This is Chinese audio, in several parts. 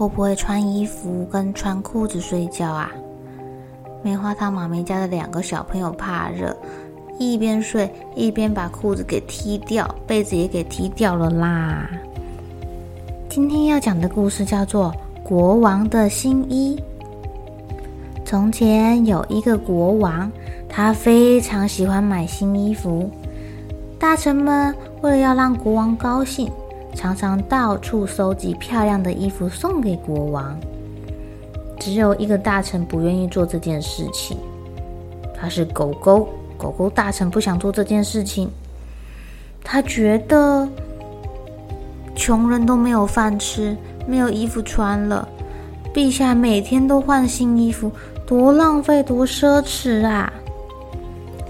会不会穿衣服跟穿裤子睡觉啊？棉花糖妈咪家的两个小朋友怕热，一边睡一边把裤子给踢掉，被子也给踢掉了啦。今天要讲的故事叫做《国王的新衣》。从前有一个国王，他非常喜欢买新衣服。大臣们为了要让国王高兴，常常到处收集漂亮的衣服送给国王。只有一个大臣不愿意做这件事情，他是狗狗。狗狗大臣不想做这件事情，他觉得穷人都没有饭吃，没有衣服穿了，陛下每天都换新衣服，多浪费，多奢侈啊！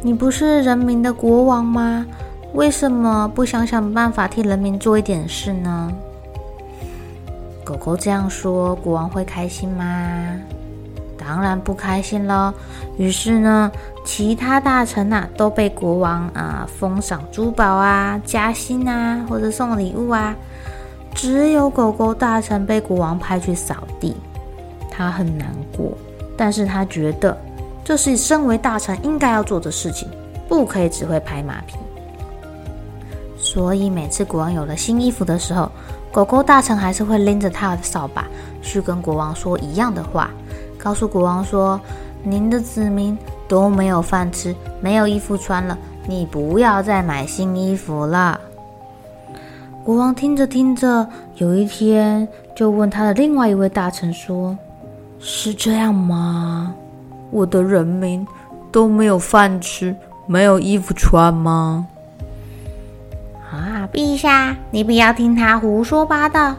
你不是人民的国王吗？为什么不想想办法替人民做一点事呢？狗狗这样说，国王会开心吗？当然不开心了。于是呢，其他大臣呐、啊、都被国王啊封赏珠宝啊、加薪啊，或者送礼物啊。只有狗狗大臣被国王派去扫地，他很难过。但是他觉得这是身为大臣应该要做的事情，不可以只会拍马屁。所以每次国王有了新衣服的时候，狗狗大臣还是会拎着他的扫把去跟国王说一样的话，告诉国王说：“您的子民都没有饭吃，没有衣服穿了，你不要再买新衣服了。”国王听着听着，有一天就问他的另外一位大臣说。是这样吗？我的人民都没有饭吃，没有衣服穿吗？啊，陛下，你不要听他胡说八道。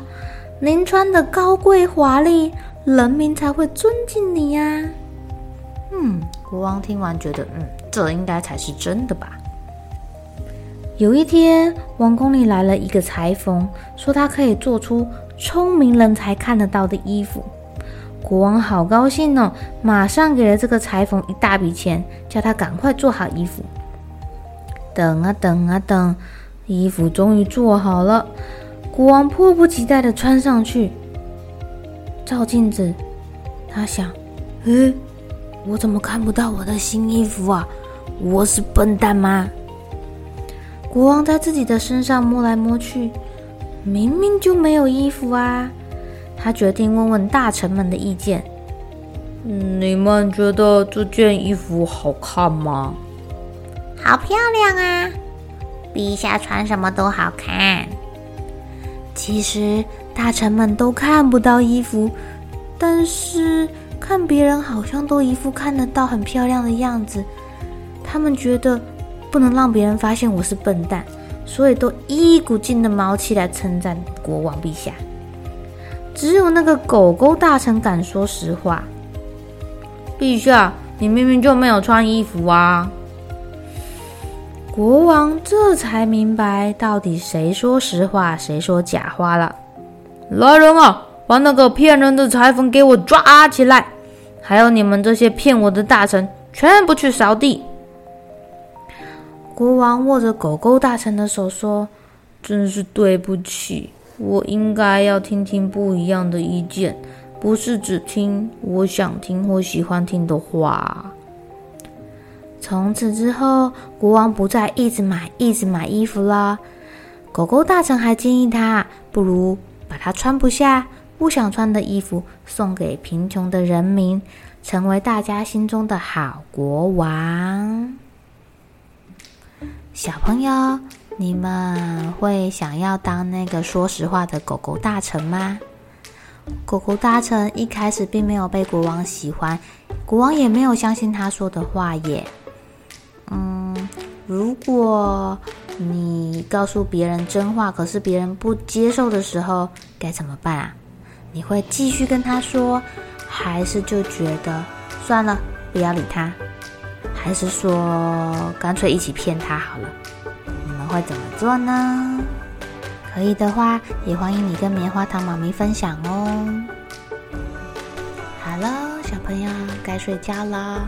您穿的高贵华丽，人民才会尊敬你呀。嗯，国王听完觉得，嗯，这应该才是真的吧。有一天，王宫里来了一个裁缝，说他可以做出聪明人才看得到的衣服。国王好高兴哦，马上给了这个裁缝一大笔钱，叫他赶快做好衣服。等啊等啊等，衣服终于做好了。国王迫不及待的穿上去，照镜子，他想：诶，我怎么看不到我的新衣服啊？我是笨蛋吗？国王在自己的身上摸来摸去，明明就没有衣服啊。他决定问问大臣们的意见。你们觉得这件衣服好看吗？好漂亮啊！陛下穿什么都好看。其实大臣们都看不到衣服，但是看别人好像都一副看得到很漂亮的样子。他们觉得不能让别人发现我是笨蛋，所以都一股劲的毛起来称赞国王陛下。只有那个狗狗大臣敢说实话。陛下，你明明就没有穿衣服啊！国王这才明白到底谁说实话，谁说假话了。来人啊，把那个骗人的裁缝给我抓起来！还有你们这些骗我的大臣，全部去扫地！国王握着狗狗大臣的手说：“真是对不起。”我应该要听听不一样的意见，不是只听我想听或喜欢听的话。从此之后，国王不再一直买、一直买衣服了。狗狗大臣还建议他，不如把他穿不下、不想穿的衣服送给贫穷的人民，成为大家心中的好国王。小朋友，你们会想要当那个说实话的狗狗大臣吗？狗狗大臣一开始并没有被国王喜欢，国王也没有相信他说的话耶。嗯，如果你告诉别人真话，可是别人不接受的时候，该怎么办啊？你会继续跟他说，还是就觉得算了，不要理他？还是说干脆一起骗他好了？你们会怎么做呢？可以的话，也欢迎你跟棉花糖妈咪分享哦。好了，小朋友该睡觉了，